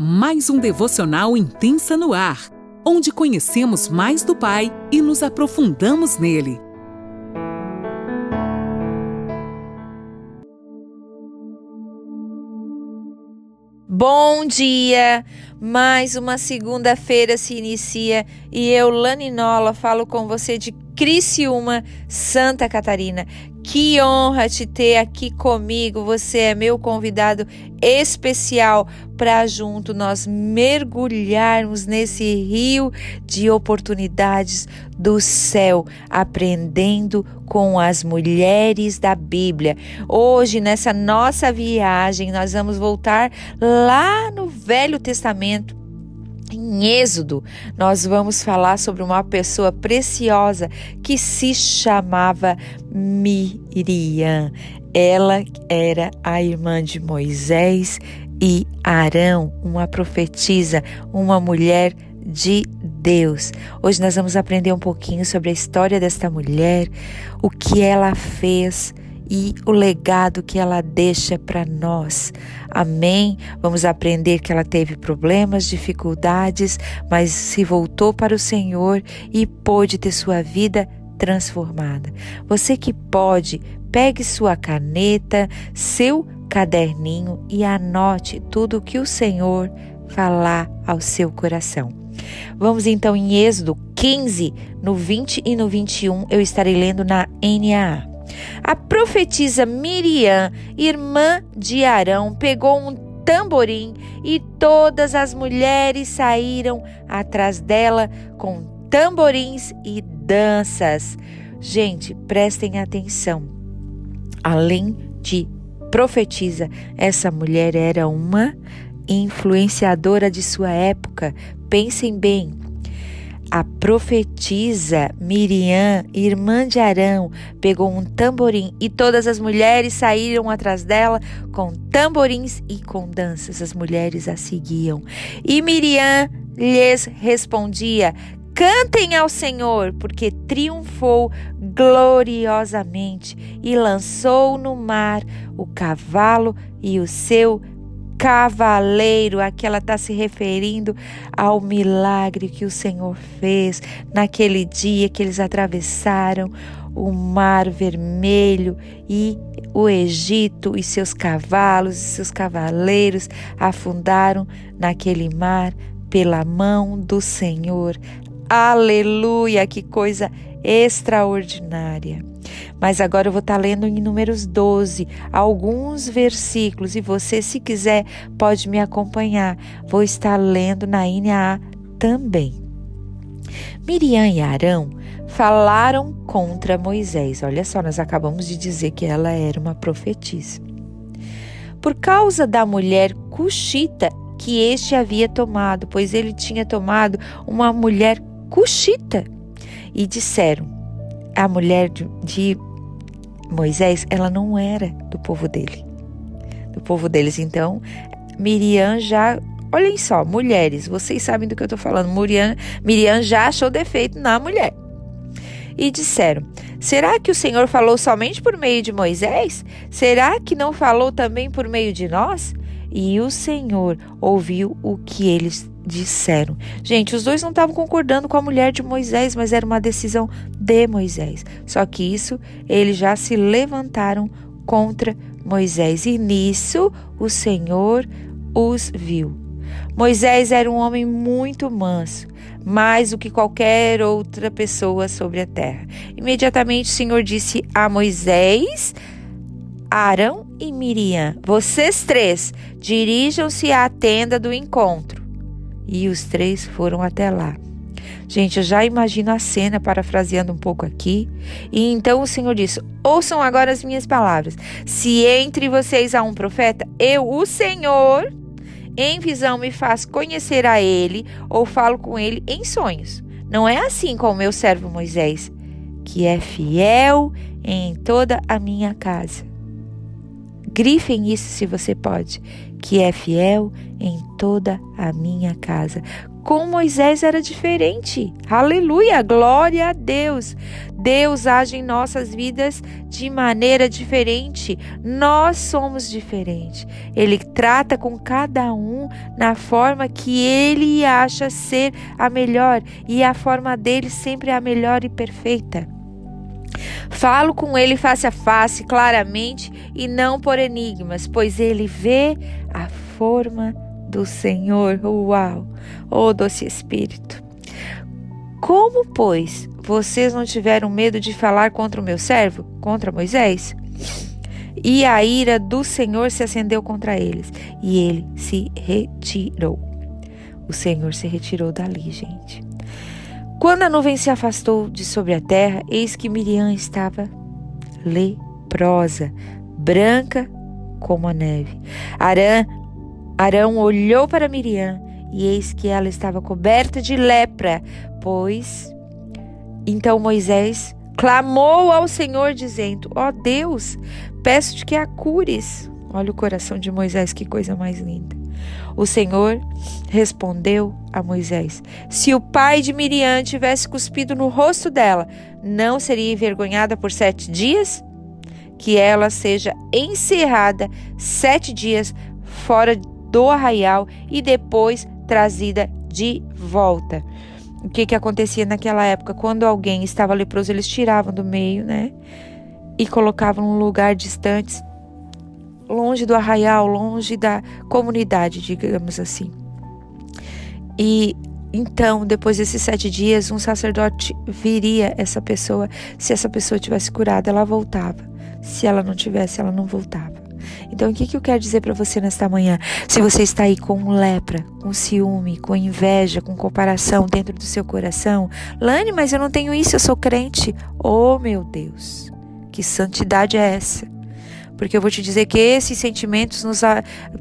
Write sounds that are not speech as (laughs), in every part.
mais um devocional intensa no ar, onde conhecemos mais do Pai e nos aprofundamos nele. Bom dia! Mais uma segunda-feira se inicia e eu, Laninola, falo com você de Criciúma, Santa Catarina. Que honra te ter aqui comigo. Você é meu convidado especial para junto nós mergulharmos nesse rio de oportunidades do céu, aprendendo com as mulheres da Bíblia. Hoje, nessa nossa viagem, nós vamos voltar lá no Velho Testamento em Êxodo, nós vamos falar sobre uma pessoa preciosa que se chamava Miriam. Ela era a irmã de Moisés e Arão, uma profetisa, uma mulher de Deus. Hoje nós vamos aprender um pouquinho sobre a história desta mulher, o que ela fez e o legado que ela deixa para nós. Amém? Vamos aprender que ela teve problemas, dificuldades, mas se voltou para o Senhor e pôde ter sua vida transformada. Você que pode, pegue sua caneta, seu caderninho e anote tudo o que o Senhor falar ao seu coração. Vamos então em Êxodo 15, no 20 e no 21, eu estarei lendo na NAA. A profetisa Miriam, irmã de Arão, pegou um tamborim e todas as mulheres saíram atrás dela com tamborins e danças. Gente, prestem atenção. Além de profetisa, essa mulher era uma influenciadora de sua época. Pensem bem, a profetisa Miriam, irmã de Arão, pegou um tamborim e todas as mulheres saíram atrás dela com tamborins e com danças. As mulheres a seguiam. E Miriam lhes respondia: Cantem ao Senhor, porque triunfou gloriosamente e lançou no mar o cavalo e o seu cavaleiro. Aqui ela está se referindo ao milagre que o Senhor fez naquele dia que eles atravessaram o Mar Vermelho e o Egito e seus cavalos e seus cavaleiros afundaram naquele mar pela mão do Senhor. Aleluia! Que coisa extraordinária. Mas agora eu vou estar tá lendo em Números 12 alguns versículos e você, se quiser, pode me acompanhar. Vou estar lendo na INA também. Miriam e Arão falaram contra Moisés. Olha só, nós acabamos de dizer que ela era uma profetisa. Por causa da mulher cuxita que este havia tomado, pois ele tinha tomado uma mulher cuxita. E disseram: a mulher de, de Moisés, ela não era do povo dele. Do povo deles. Então, Miriam já. Olhem só, mulheres, vocês sabem do que eu estou falando. Miriam, Miriam já achou defeito na mulher. E disseram: Será que o Senhor falou somente por meio de Moisés? Será que não falou também por meio de nós? E o Senhor ouviu o que eles disseram. Gente, os dois não estavam concordando com a mulher de Moisés, mas era uma decisão de Moisés. Só que isso eles já se levantaram contra Moisés e nisso o Senhor os viu. Moisés era um homem muito manso, mais do que qualquer outra pessoa sobre a terra. Imediatamente o Senhor disse a Moisés: Arão e Miriam, vocês três, dirijam-se à tenda do encontro. E os três foram até lá. Gente, eu já imagino a cena, parafraseando um pouco aqui. E então o Senhor disse: Ouçam agora as minhas palavras. Se entre vocês há um profeta, eu, o Senhor, em visão me faço conhecer a ele, ou falo com ele em sonhos. Não é assim com o meu servo Moisés, que é fiel em toda a minha casa. Grifem isso se você pode, que é fiel em toda a minha casa. com Moisés era diferente. Aleluia, glória a Deus. Deus age em nossas vidas de maneira diferente. Nós somos diferentes. Ele trata com cada um na forma que ele acha ser a melhor e a forma dele sempre é a melhor e perfeita. Falo com ele face a face, claramente, e não por enigmas, pois ele vê a forma do Senhor. Uau! Oh, doce Espírito! Como, pois, vocês não tiveram medo de falar contra o meu servo, contra Moisés? E a ira do Senhor se acendeu contra eles, e ele se retirou. O Senhor se retirou dali, gente. Quando a nuvem se afastou de sobre a terra, eis que Miriam estava leprosa, branca como a neve. Arã, Arão olhou para Miriam e eis que ela estava coberta de lepra, pois então Moisés clamou ao Senhor dizendo: Ó oh Deus, peço-te que a cures. Olha o coração de Moisés, que coisa mais linda. O Senhor respondeu a Moisés: Se o pai de Miriam tivesse cuspido no rosto dela, não seria envergonhada por sete dias? Que ela seja encerrada sete dias fora do arraial e depois trazida de volta. O que, que acontecia naquela época? Quando alguém estava leproso, eles tiravam do meio, né? E colocavam num lugar distante longe do arraial, longe da comunidade, digamos assim. E então, depois desses sete dias, um sacerdote viria essa pessoa. Se essa pessoa tivesse curada, ela voltava. Se ela não tivesse, ela não voltava. Então, o que, que eu quero dizer para você nesta manhã? Se você está aí com lepra, com ciúme, com inveja, com comparação dentro do seu coração, Lane, mas eu não tenho isso, eu sou crente. Oh, meu Deus, que santidade é essa? Porque eu vou te dizer que esses sentimentos nos,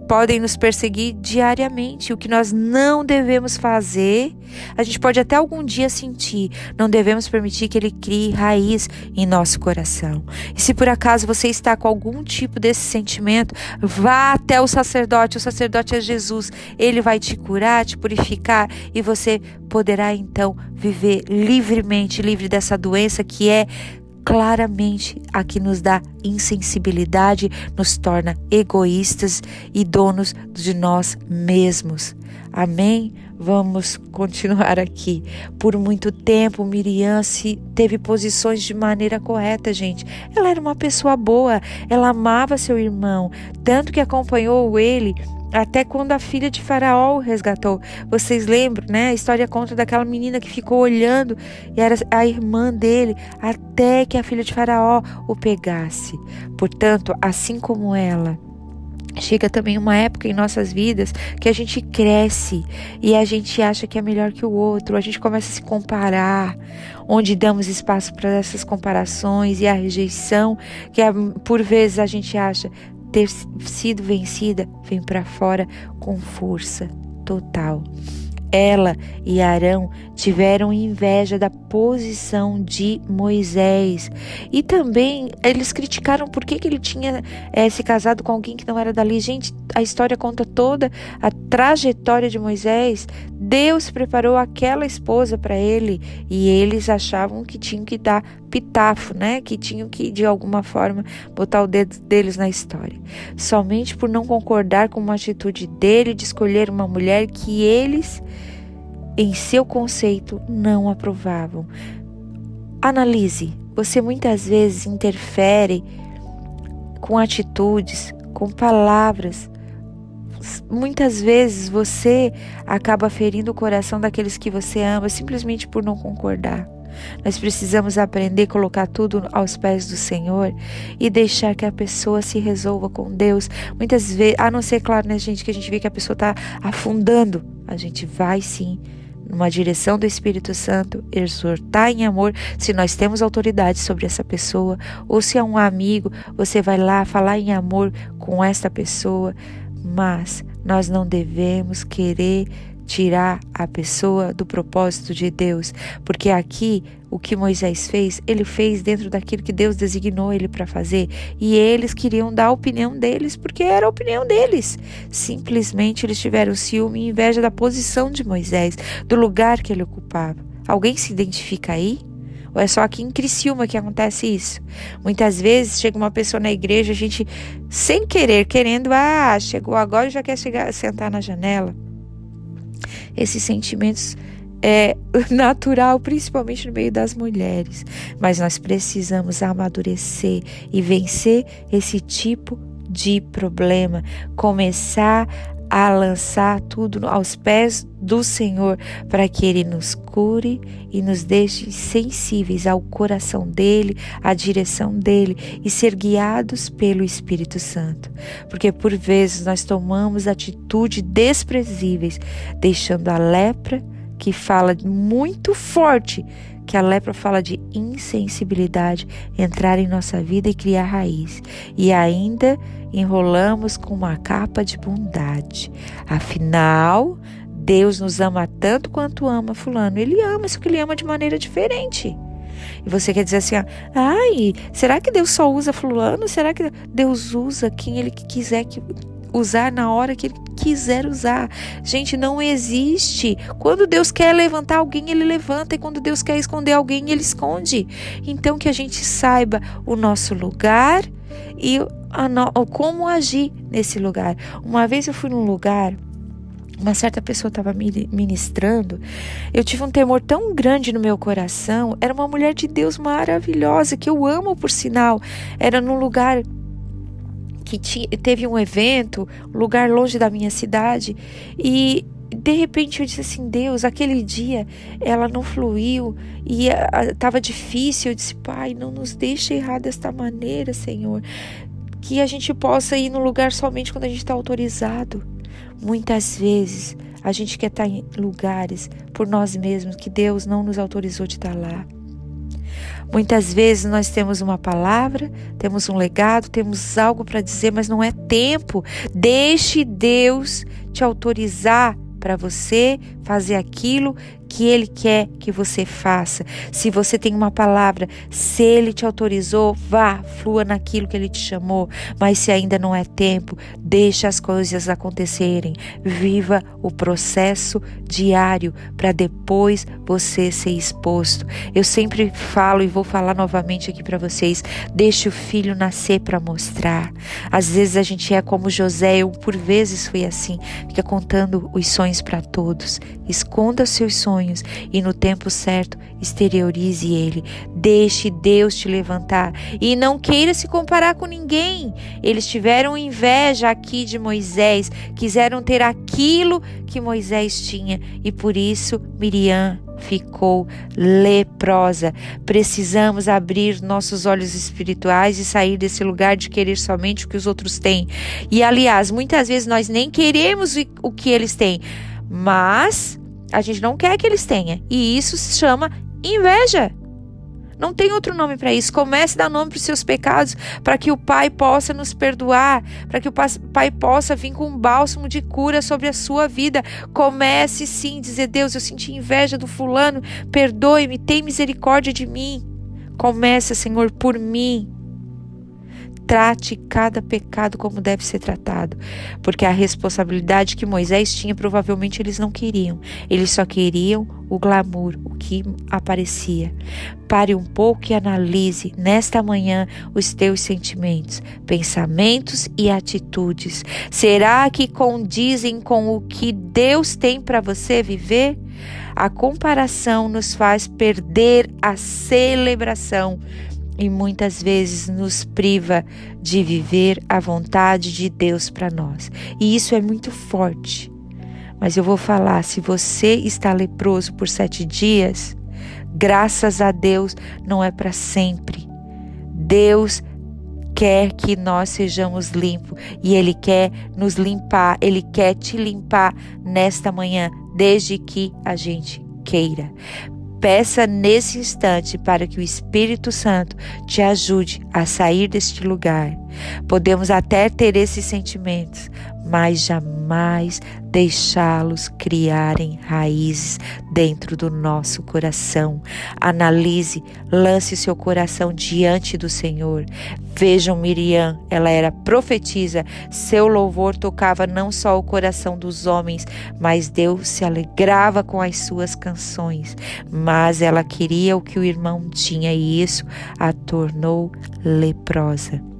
podem nos perseguir diariamente. O que nós não devemos fazer, a gente pode até algum dia sentir, não devemos permitir que ele crie raiz em nosso coração. E se por acaso você está com algum tipo desse sentimento, vá até o sacerdote. O sacerdote é Jesus. Ele vai te curar, te purificar e você poderá então viver livremente, livre dessa doença que é claramente a que nos dá insensibilidade, nos torna egoístas e donos de nós mesmos. Amém? Vamos continuar aqui. Por muito tempo, Miriam se teve posições de maneira correta, gente. Ela era uma pessoa boa, ela amava seu irmão, tanto que acompanhou ele até quando a filha de Faraó o resgatou. Vocês lembram, né? A história conta daquela menina que ficou olhando e era a irmã dele até que a filha de Faraó o pegasse. Portanto, assim como ela, chega também uma época em nossas vidas que a gente cresce e a gente acha que é melhor que o outro, a gente começa a se comparar, onde damos espaço para essas comparações e a rejeição, que por vezes a gente acha ter sido vencida vem para fora com força total. Ela e Arão tiveram inveja da posição de Moisés. E também eles criticaram por que, que ele tinha é, se casado com alguém que não era dali. Gente, a história conta toda a trajetória de Moisés. Deus preparou aquela esposa para ele e eles achavam que tinham que dar pitafo, né? Que tinham que de alguma forma botar o dedo deles na história. Somente por não concordar com uma atitude dele de escolher uma mulher que eles em seu conceito não aprovavam. Analise, você muitas vezes interfere com atitudes, com palavras. Muitas vezes você acaba ferindo o coração daqueles que você ama simplesmente por não concordar. Nós precisamos aprender a colocar tudo aos pés do Senhor e deixar que a pessoa se resolva com Deus. Muitas vezes, a não ser, claro, né, gente, que a gente vê que a pessoa está afundando, a gente vai sim numa direção do Espírito Santo, exortar em amor, se nós temos autoridade sobre essa pessoa, ou se é um amigo, você vai lá falar em amor com esta pessoa, mas nós não devemos querer tirar a pessoa do propósito de Deus, porque aqui o que Moisés fez, ele fez dentro daquilo que Deus designou ele para fazer, e eles queriam dar a opinião deles, porque era a opinião deles. Simplesmente eles tiveram ciúme e inveja da posição de Moisés, do lugar que ele ocupava. Alguém se identifica aí? Ou é só aqui em Criciúma que acontece isso? Muitas vezes chega uma pessoa na igreja, a gente, sem querer, querendo, ah, chegou agora e já quer chegar, sentar na janela. Esses sentimentos é (laughs) natural, principalmente no meio das mulheres. Mas nós precisamos amadurecer e vencer esse tipo de problema, começar a lançar tudo aos pés do Senhor, para que Ele nos cure e nos deixe sensíveis ao coração dele, à direção dele e ser guiados pelo Espírito Santo. Porque por vezes nós tomamos atitudes desprezíveis, deixando a lepra, que fala muito forte que a lepra fala de insensibilidade entrar em nossa vida e criar raiz. E ainda enrolamos com uma capa de bondade. Afinal, Deus nos ama tanto quanto ama Fulano. Ele ama, só que ele ama de maneira diferente. E você quer dizer assim, ai, será que Deus só usa fulano? Será que Deus usa quem ele quiser que usar na hora que ele quiser usar. Gente, não existe. Quando Deus quer levantar alguém, ele levanta, e quando Deus quer esconder alguém, ele esconde. Então que a gente saiba o nosso lugar e no, como agir nesse lugar. Uma vez eu fui num lugar uma certa pessoa estava ministrando, eu tive um temor tão grande no meu coração. Era uma mulher de Deus maravilhosa, que eu amo por sinal. Era num lugar que tinha, teve um evento, lugar longe da minha cidade, e de repente eu disse assim: Deus, aquele dia ela não fluiu e estava difícil. Eu disse: Pai, não nos deixe errar desta maneira, Senhor. Que a gente possa ir no lugar somente quando a gente está autorizado. Muitas vezes a gente quer estar tá em lugares por nós mesmos que Deus não nos autorizou de estar tá lá. Muitas vezes nós temos uma palavra, temos um legado, temos algo para dizer, mas não é tempo. Deixe Deus te autorizar para você fazer aquilo que Ele quer que você faça. Se você tem uma palavra, se Ele te autorizou, vá, flua naquilo que Ele te chamou. Mas se ainda não é tempo, deixe as coisas acontecerem. Viva o processo diário para depois você ser exposto. Eu sempre falo e vou falar novamente aqui para vocês: deixe o filho nascer para mostrar. Às vezes a gente é como José, eu por vezes fui assim, fica contando os sonhos para todos. Esconda seus sonhos e no tempo certo exteriorize ele. Deixe Deus te levantar e não queira se comparar com ninguém. Eles tiveram inveja aqui de Moisés, quiseram ter aquilo que Moisés tinha e por isso Miriam ficou leprosa. Precisamos abrir nossos olhos espirituais e sair desse lugar de querer somente o que os outros têm. E aliás, muitas vezes nós nem queremos o que eles têm, mas a gente não quer que eles tenham. E isso se chama inveja. Não tem outro nome para isso. Comece a dar nome para os seus pecados, para que o Pai possa nos perdoar, para que o Pai possa vir com um bálsamo de cura sobre a sua vida. Comece sim dizer: Deus, eu senti inveja do fulano, perdoe-me, tem misericórdia de mim. Comece, Senhor, por mim. Trate cada pecado como deve ser tratado, porque a responsabilidade que Moisés tinha provavelmente eles não queriam. Eles só queriam o glamour, o que aparecia. Pare um pouco e analise nesta manhã os teus sentimentos, pensamentos e atitudes. Será que condizem com o que Deus tem para você viver? A comparação nos faz perder a celebração e muitas vezes nos priva de viver a vontade de Deus para nós. E isso é muito forte. Mas eu vou falar: se você está leproso por sete dias, graças a Deus não é para sempre. Deus quer que nós sejamos limpos e Ele quer nos limpar, Ele quer te limpar nesta manhã, desde que a gente queira. Peça nesse instante para que o Espírito Santo te ajude a sair deste lugar. Podemos até ter esses sentimentos, mas jamais deixá-los criarem raízes dentro do nosso coração. Analise, lance seu coração diante do Senhor. Vejam Miriam, ela era profetisa, seu louvor tocava não só o coração dos homens, mas Deus se alegrava com as suas canções. Mas ela queria o que o irmão tinha e isso a tornou leprosa.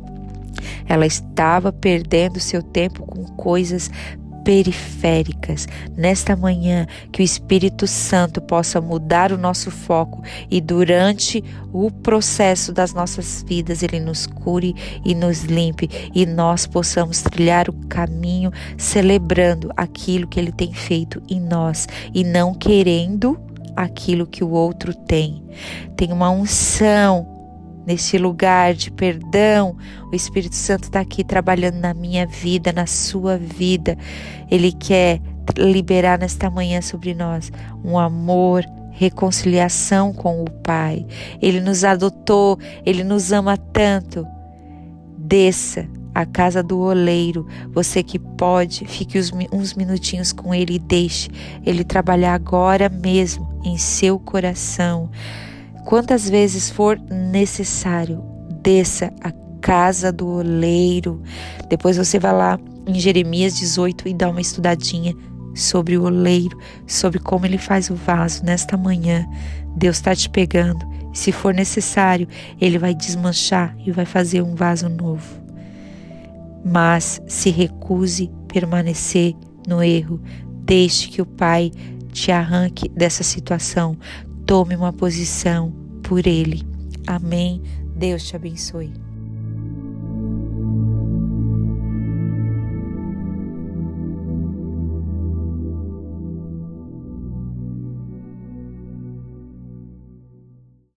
Ela estava perdendo seu tempo com coisas periféricas. Nesta manhã, que o Espírito Santo possa mudar o nosso foco e durante o processo das nossas vidas ele nos cure e nos limpe e nós possamos trilhar o caminho celebrando aquilo que ele tem feito em nós e não querendo aquilo que o outro tem. Tem uma unção nesse lugar de perdão. O Espírito Santo está aqui trabalhando na minha vida, na sua vida. Ele quer liberar nesta manhã sobre nós um amor, reconciliação com o Pai. Ele nos adotou, ele nos ama tanto. Desça à casa do oleiro. Você que pode, fique uns minutinhos com ele e deixe ele trabalhar agora mesmo em seu coração quantas vezes for necessário, desça a casa do oleiro. Depois você vai lá em Jeremias 18 e dá uma estudadinha sobre o oleiro, sobre como ele faz o vaso nesta manhã. Deus está te pegando. Se for necessário, ele vai desmanchar e vai fazer um vaso novo. Mas se recuse permanecer no erro. Deixe que o Pai te arranque dessa situação. Tome uma posição por Ele. Amém. Deus te abençoe.